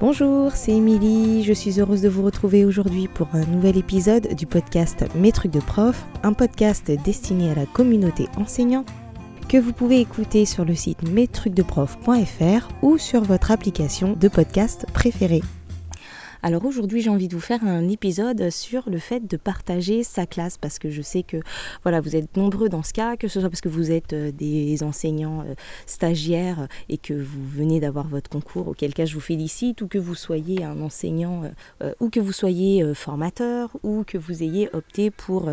Bonjour, c'est Émilie, je suis heureuse de vous retrouver aujourd'hui pour un nouvel épisode du podcast Mes trucs de prof, un podcast destiné à la communauté enseignante que vous pouvez écouter sur le site mestrucsdeprof.fr ou sur votre application de podcast préférée. Alors aujourd'hui, j'ai envie de vous faire un épisode sur le fait de partager sa classe parce que je sais que voilà, vous êtes nombreux dans ce cas, que ce soit parce que vous êtes euh, des enseignants euh, stagiaires et que vous venez d'avoir votre concours, auquel cas je vous félicite, ou que vous soyez un enseignant euh, ou que vous soyez formateur ou que vous ayez opté pour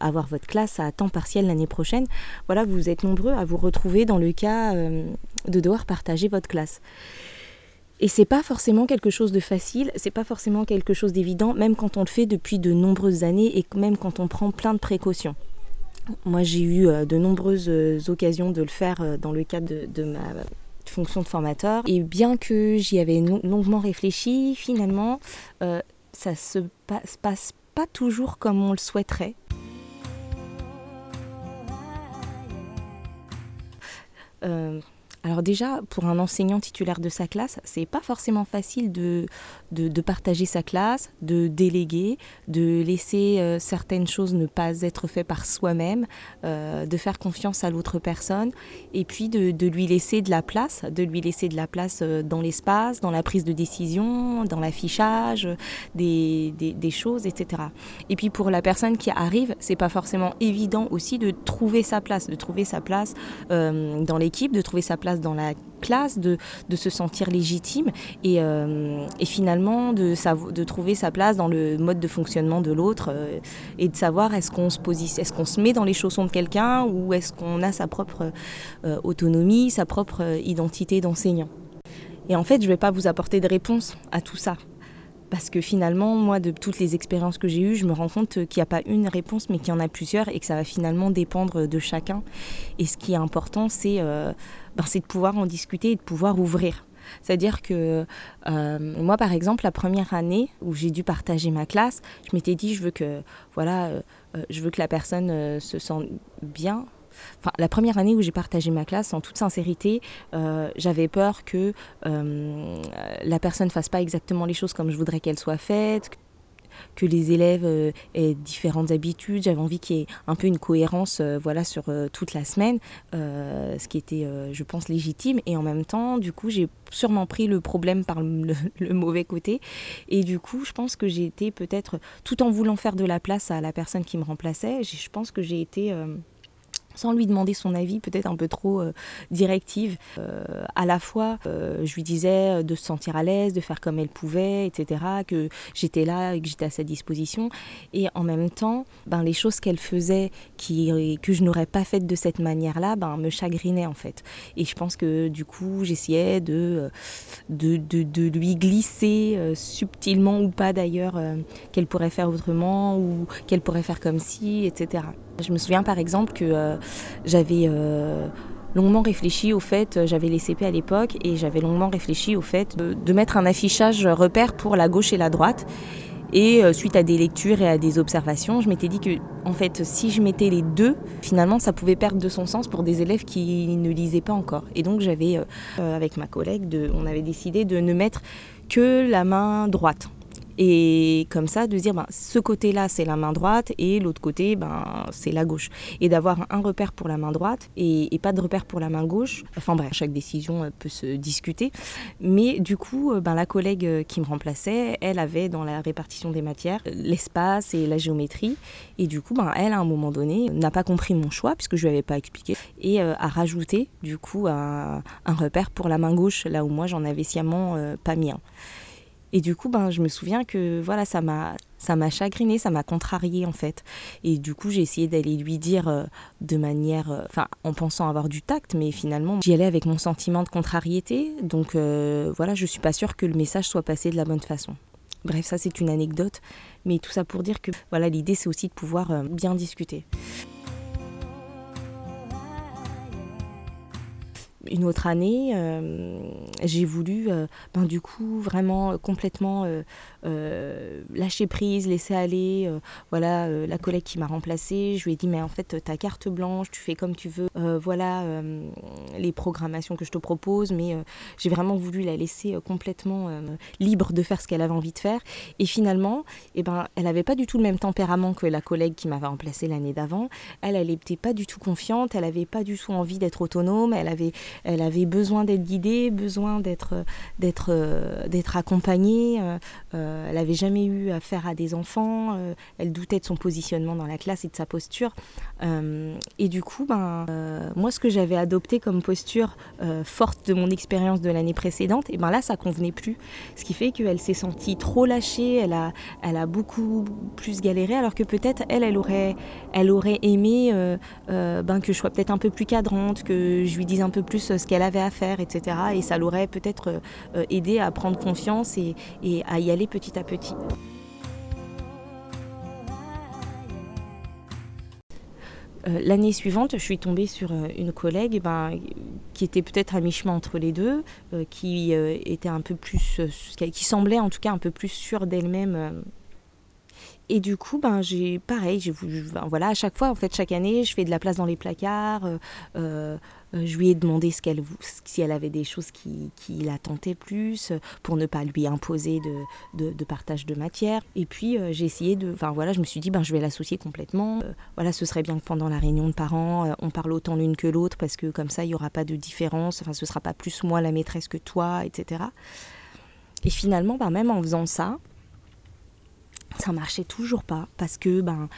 avoir votre classe à temps partiel l'année prochaine. Voilà, vous êtes nombreux à vous retrouver dans le cas de devoir partager votre classe. Et c'est pas forcément quelque chose de facile, c'est pas forcément quelque chose d'évident, même quand on le fait depuis de nombreuses années et même quand on prend plein de précautions. Moi, j'ai eu euh, de nombreuses euh, occasions de le faire euh, dans le cadre de, ma fonction de formateur. Et bien que j'y avais longuement réfléchi, finalement, ça se passe pas toujours comme on le souhaiterait. Alors déjà, pour un enseignant titulaire de sa classe, c'est pas forcément facile de, de, partager sa classe, de déléguer, de laisser euh, certaines choses ne pas être faites par soi-même, euh, de faire confiance à l'autre personne, et puis de, de, lui laisser de la place, de lui laisser de la place euh, dans l'espace, dans la prise de décision, dans l'affichage des, des, choses, etc. Et puis pour la personne qui arrive, c'est pas forcément évident aussi de trouver sa place, de trouver sa place dans l'équipe, de trouver sa place dans la classe, de, se sentir légitime et, euh, finalement de, trouver sa place dans le mode de fonctionnement de l'autre euh, et de savoir est-ce qu'on se est-ce qu'on se met dans les chaussons de quelqu'un ou est-ce qu'on a sa propre euh, autonomie, sa propre identité d'enseignant. Et en fait, je ne vais pas vous apporter de réponse à tout ça parce que finalement, moi, de toutes les expériences que j'ai eues, je me rends compte qu'il n'y a pas une réponse, mais qu'il y en a plusieurs et que ça va finalement dépendre de chacun. Et ce qui est important, c'est euh, ben, de pouvoir en discuter et de pouvoir ouvrir. C'est-à-dire que euh, moi, par exemple, la première année où j'ai dû partager ma classe, je m'étais dit, je veux que, voilà, euh, je veux que la personne se sente bien, la première année où j'ai partagé ma classe, en toute sincérité, euh, j'avais peur que euh, la personne ne fasse pas exactement les choses comme je voudrais qu'elles soient faites, que les élèves euh, aient différentes habitudes. J'avais envie qu'il y ait un peu une cohérence voilà, sur toute la semaine, ce qui était, je pense, légitime. Et en même temps, du coup, j'ai sûrement pris le problème par le, mauvais côté. Et du coup, je pense que j'ai été peut-être, tout en voulant faire de la place à la personne qui me remplaçait, je pense que j'ai été sans lui demander son avis, peut-être un peu trop euh, directive. Euh, à la fois, euh, je lui disais de se sentir à l'aise, de faire comme elle pouvait, etc., que j'étais là et que j'étais à sa disposition. Et en même temps, ben, les choses qu'elle faisait que je n'aurais pas faites de cette manière-là, ben, me chagrinaient en fait. Et je pense que du coup, j'essayais de, de, lui glisser subtilement ou pas d'ailleurs qu'elle pourrait faire autrement ou qu'elle pourrait faire comme si, etc. Je me souviens par exemple que euh, j'avais euh, longuement réfléchi au fait, euh, j'avais les CP à l'époque, et j'avais longuement réfléchi au fait de, mettre un affichage repère pour la gauche et la droite. Et suite à des lectures et à des observations, je m'étais dit que, en fait, si je mettais les deux, finalement, ça pouvait perdre de son sens pour des élèves qui ne lisaient pas encore. Et donc, j'avais, avec ma collègue, on avait décidé de ne mettre que la main droite. Et comme ça, de dire, ben, ce côté-là, c'est la main droite et l'autre côté, ben, c'est la gauche. Et d'avoir un repère pour la main droite et, pas de repère pour la main gauche. Enfin bref, chaque décision euh, peut se discuter. Mais du coup, euh, ben, la collègue euh, qui me remplaçait, elle avait dans la répartition des matières l'espace et la géométrie. Et du coup, ben, elle, à un moment donné, n'a pas compris mon choix puisque je lui avais pas expliqué et a rajouté du coup un, un, repère pour la main gauche là où moi j'en avais sciemment pas mis un. Et du coup, ben, je me souviens que voilà, ça m'a ça chagriné, ça m'a contrarié en fait. Et du coup, j'ai essayé d'aller lui dire euh, de manière, euh, enfin, en pensant avoir du tact, mais finalement, j'y allais avec mon sentiment de contrariété. Donc euh, voilà, je suis pas sûre que le message soit passé de la bonne façon. Bref, ça c'est une anecdote, mais tout ça pour dire que voilà, l'idée c'est aussi de pouvoir bien discuter. Une autre année, euh, j'ai voulu, euh, ben, du coup, vraiment complètement lâcher prise, laisser aller. voilà, la collègue qui m'a remplacée, je lui ai dit, mais en fait, ta carte blanche, tu fais comme tu veux. voilà les programmations que je te propose, mais j'ai vraiment voulu la laisser complètement libre de faire ce qu'elle avait envie de faire. Et finalement, eh ben, elle n'avait pas du tout le même tempérament que la collègue qui m'avait remplacée l'année d'avant. Elle, elle n'était pas du tout confiante, elle n'avait pas du tout envie d'être autonome, elle avait, besoin d'être guidée, besoin d'être, euh, accompagnée. Euh, euh, elle n'avait jamais eu affaire à des enfants, elle doutait de son positionnement dans la classe et de sa posture. et du coup, ben, moi, ce que j'avais adopté comme posture forte de mon expérience de l'année précédente, et ben là, ça convenait plus. Ce qui fait qu'elle s'est sentie trop lâchée, elle a, elle a beaucoup plus galéré, alors que peut-être elle, elle aurait, elle aurait aimé ben, que je sois peut-être un peu plus cadrante, que je lui dise un peu plus ce qu'elle avait à faire, etc. Et ça l'aurait peut-être aidé à prendre confiance et, à y aller à petit. L'année suivante, je suis tombée sur une collègue ben, qui était peut-être à mi-chemin entre les deux, qui était un peu plus, qui semblait en tout cas un peu plus sûre d'elle-même et du coup, ben, j'ai pareil, j'ai ben, voilà, à chaque fois, en fait, chaque année, je fais de la place dans les placards. Euh, euh, je lui ai demandé ce qu'elle, si elle avait des choses qui, qui la tentaient plus, pour ne pas lui imposer de, de, partage de matière. Et puis, euh, j'ai essayé de, enfin voilà, je me suis dit, ben, je vais l'associer complètement. voilà, ce serait bien que pendant la réunion de parents, on parle autant l'une que l'autre, parce que comme ça, il n'y aura pas de différence. Enfin, ce sera pas plus moi la maîtresse que toi, etc. Et finalement, ben, même en faisant ça, ça marchait toujours pas parce que ben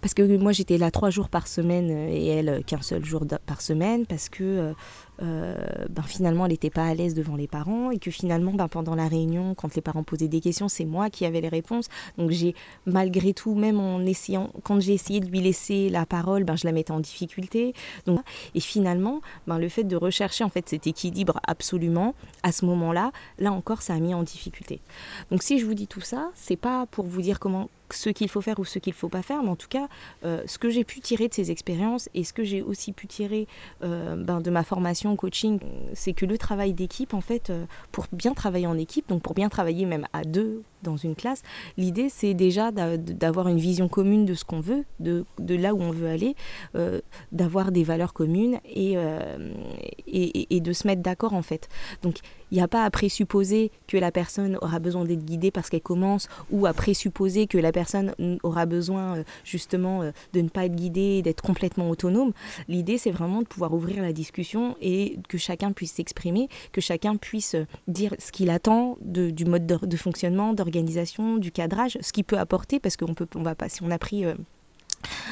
parce que moi j'étais là trois jours par semaine et elle qu'un seul jour par semaine parce que euh, euh, ben, finalement elle n'était pas à l'aise devant les parents et que finalement ben, pendant la réunion quand les parents posaient des questions c'est moi qui avais les réponses. Donc j'ai malgré tout même en essayant quand j'ai essayé de lui laisser la parole ben, je la mettais en difficulté. Donc et finalement ben, le fait de rechercher en fait cet équilibre absolument à ce moment là là encore ça a mis en difficulté. Donc si je vous dis tout ça c'est pas pour vous dire comment ce qu'il faut faire ou ce qu'il ne faut pas faire, mais en tout cas, euh, ce que j'ai pu tirer de ces expériences et ce que j'ai aussi pu tirer euh, ben, de ma formation coaching, c'est que le travail d'équipe, en fait, euh, pour bien travailler en équipe, donc pour bien travailler même à deux dans une classe, l'idée c'est déjà d'avoir une vision commune de ce qu'on veut, de, là où on veut aller, d'avoir des valeurs communes et, et, et de se mettre d'accord en fait. Donc il n'y a pas à présupposer que la personne aura besoin d'être guidée parce qu'elle commence ou à présupposer que la personne aura besoin euh, justement euh, de ne pas être guidée, d'être complètement autonome. L'idée, c'est vraiment de pouvoir ouvrir la discussion et que chacun puisse s'exprimer, que chacun puisse euh, dire ce qu'il attend du mode de, fonctionnement, d'organisation, du cadrage, ce qu'il peut apporter parce qu'on peut, on va pas, si on a pris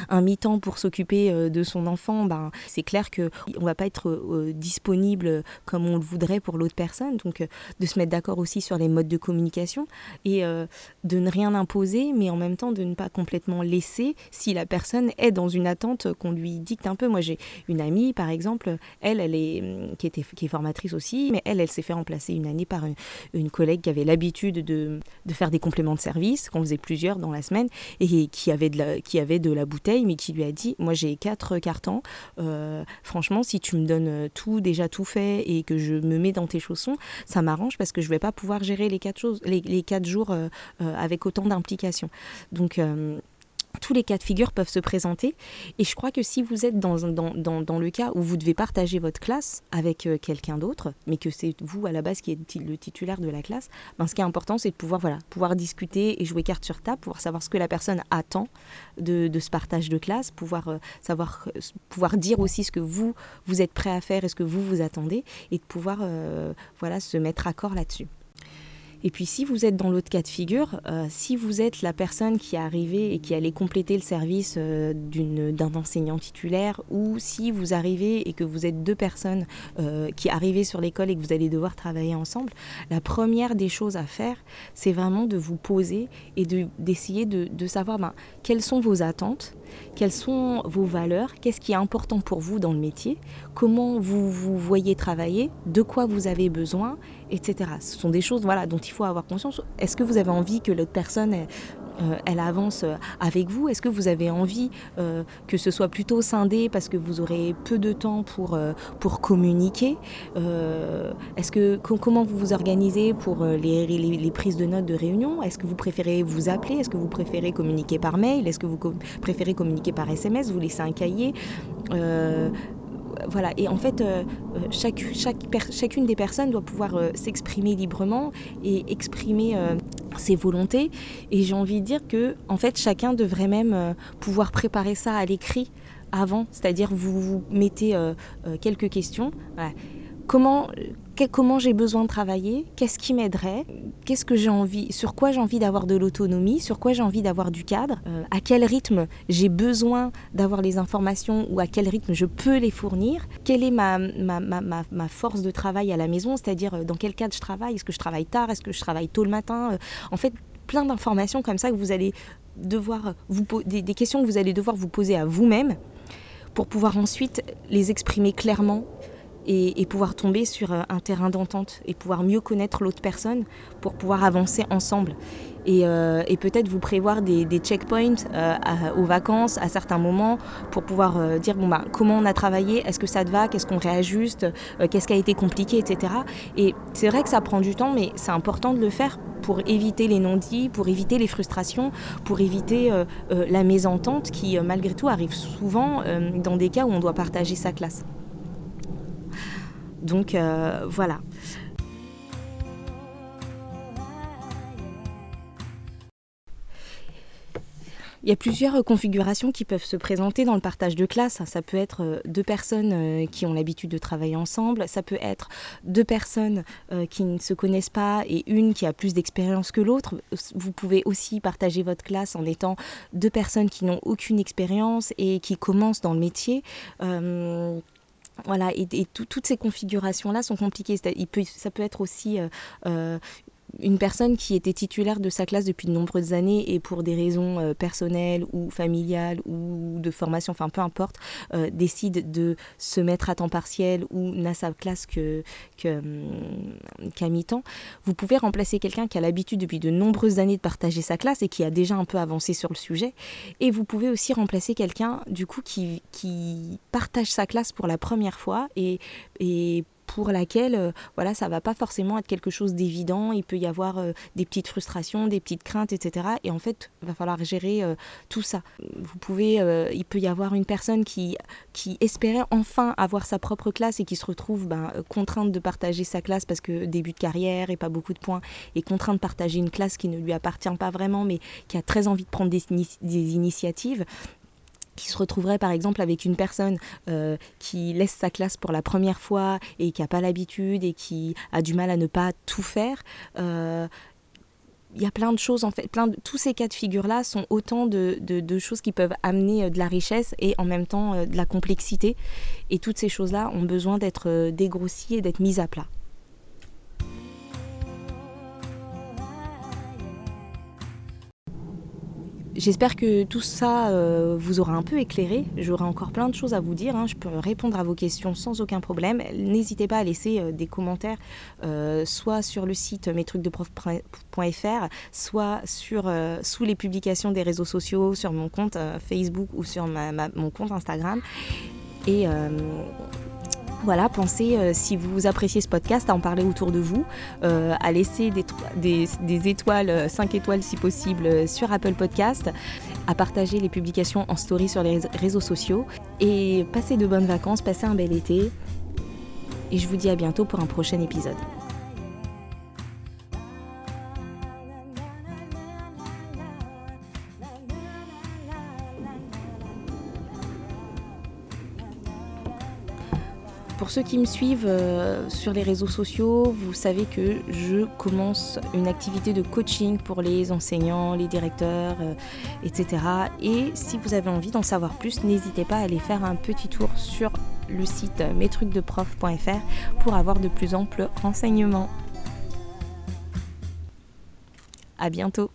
un mi-temps pour s'occuper euh, de son enfant, ben, c'est clair qu'on ne va pas être euh, disponible comme on le voudrait pour l'autre personne. Donc euh, de se mettre d'accord aussi sur les modes de communication et de ne rien imposer, mais en même temps de ne pas complètement laisser si la personne est dans une attente qu'on lui dicte un peu. Moi j'ai une amie par exemple, elle, elle est, qui, était, qui est formatrice aussi, mais elle, elle s'est fait remplacer une année par une, collègue qui avait l'habitude de, de, faire des compléments de service, qu'on faisait plusieurs dans la semaine, et qui avait de la, qui avait de bouteille, mais qui lui a dit Moi, j'ai quatre cartons. Euh, franchement, si tu me donnes tout, déjà tout fait, et que je me mets dans tes chaussons, ça m'arrange parce que je vais pas pouvoir gérer les quatre, choses, les, quatre jours euh, euh, avec autant d'implication. Donc, tous les cas de figure peuvent se présenter. Et je crois que si vous êtes dans, dans, le cas où vous devez partager votre classe avec euh, quelqu'un d'autre, mais que c'est vous à la base qui êtes le titulaire de la classe, ben, ce qui est important, c'est de pouvoir, voilà, pouvoir discuter et jouer carte sur table, pouvoir savoir ce que la personne attend de, ce partage de classe, pouvoir, euh, savoir, euh, pouvoir dire aussi ce que vous, vous êtes prêt à faire et ce que vous vous attendez, et de pouvoir voilà, se mettre accord là-dessus. Et puis si vous êtes dans l'autre cas de figure, euh, si vous êtes la personne qui est arrivée et qui allait compléter le service euh, d'un enseignant titulaire, ou si vous arrivez et que vous êtes deux personnes euh, qui arrivez sur l'école et que vous allez devoir travailler ensemble, la première des choses à faire, c'est vraiment de vous poser et d'essayer de, de, savoir ben, quelles sont vos attentes, quelles sont vos valeurs, qu'est-ce qui est important pour vous dans le métier, comment vous vous voyez travailler, de quoi vous avez besoin, etc. Ce sont des choses voilà, dont il faut avoir conscience. Est-ce que vous avez envie que l'autre personne euh, elle avance euh, avec vous. Est-ce que vous avez envie euh, que ce soit plutôt scindé parce que vous aurez peu de temps pour, pour communiquer Est-ce que comment vous vous organisez pour les, les, prises de notes de réunion? Est-ce que vous préférez vous appeler? Est-ce que vous préférez communiquer par mail? Est-ce que vous préférez communiquer par SMS Vous laissez un cahier voilà, et en fait, chaque, chacune des personnes doit pouvoir s'exprimer librement et exprimer ses volontés. Et j'ai envie de dire que, en fait, chacun devrait même euh, pouvoir préparer ça à l'écrit avant. C'est-à-dire, vous vous mettez euh, euh, quelques questions. Comment, comment j'ai besoin de travailler, qu'est-ce qui m'aiderait, qu'est-ce que j'ai envie, sur quoi j'ai envie d'avoir de l'autonomie, sur quoi j'ai envie d'avoir du cadre, euh, à quel rythme j'ai besoin d'avoir les informations ou à quel rythme je peux les fournir, quelle est ma, ma, ma, force de travail à la maison, c'est-à-dire euh, dans quel cadre je travaille, est-ce que je travaille tard, est-ce que je travaille tôt le matin, euh, en fait plein d'informations comme ça que vous allez devoir vous des, des questions que vous allez devoir vous poser à vous-même pour pouvoir ensuite les exprimer clairement et, pouvoir tomber sur euh, un terrain d'entente et pouvoir mieux connaître l'autre personne pour pouvoir avancer ensemble. Et, euh, peut-être vous prévoir des, checkpoints euh, aux vacances à certains moments pour pouvoir dire bon bah comment on a travaillé, est-ce que ça te va, qu'est-ce qu'on réajuste, qu'est-ce qui a été compliqué, etc. Et c'est vrai que ça prend du temps, mais c'est important de le faire pour éviter les non-dits, pour éviter les frustrations, pour éviter la mésentente qui malgré tout arrive souvent dans des cas où on doit partager sa classe. Donc euh, voilà. Il y a plusieurs configurations qui peuvent se présenter dans le partage de classe. Ça peut être euh, deux personnes euh, qui ont l'habitude de travailler ensemble, ça peut être deux personnes qui ne se connaissent pas et une qui a plus d'expérience que l'autre. Vous pouvez aussi partager votre classe en étant deux personnes qui n'ont aucune expérience et qui commencent dans le métier. Voilà, et, toutes ces configurations-là sont compliquées. ça peut être aussi euh, euh, une personne qui était titulaire de sa classe depuis de nombreuses années et pour des raisons euh, personnelles ou familiales ou de formation, enfin peu importe, euh, décide de se mettre à temps partiel ou n'a sa classe que, hum, qu'à mi-temps, vous pouvez remplacer quelqu'un qui a l'habitude depuis de nombreuses années de partager sa classe et qui a déjà un peu avancé sur le sujet. Et vous pouvez aussi remplacer quelqu'un du coup qui, qui partage sa classe pour la première fois et, et pour laquelle euh, voilà ça va pas forcément être quelque chose d'évident. Il peut y avoir euh, des petites frustrations des petites craintes etc et en fait va falloir gérer euh, tout ça. Vous pouvez il peut y avoir une personne qui qui espérait enfin avoir sa propre classe et qui se retrouve ben, contrainte de partager sa classe parce que début de carrière et pas beaucoup de points et contrainte de partager une classe qui ne lui appartient pas vraiment mais qui a très envie de prendre des, des initiatives qui se retrouverait par exemple avec une personne euh, qui laisse sa classe pour la première fois et qui n'a pas l'habitude et qui a du mal à ne pas tout faire. Euh, il y a plein de choses en fait, plein de, tous ces cas de figure là sont autant de, choses qui peuvent amener euh, de la richesse et en même temps de la complexité. Et toutes ces choses là ont besoin d'être dégrossies et d'être mises à plat. J'espère que tout ça euh, vous aura un peu éclairé. J'aurai encore plein de choses à vous dire. Hein. Je peux répondre à vos questions sans aucun problème. N'hésitez pas à laisser euh, des commentaires, euh, soit sur le site mestrucsdeprof.fr, soit sous les publications des réseaux sociaux, sur mon compte Facebook ou sur mon compte Instagram. Et voilà, pensez, euh, si vous appréciez ce podcast, à en parler autour de vous, euh, à laisser des, étoiles, 5 euh, étoiles si possible, sur Apple Podcast, à partager les publications en story sur les réseaux sociaux, et passez de bonnes vacances, passez un bel été, et je vous dis à bientôt pour un prochain épisode. Pour ceux qui me suivent euh, sur les réseaux sociaux, vous savez que je commence une activité de coaching pour les enseignants, les directeurs, euh, etc. Et si vous avez envie d'en savoir plus, n'hésitez pas à aller faire un petit tour sur le site mestrucsdeprof.fr pour avoir de plus amples renseignements. À bientôt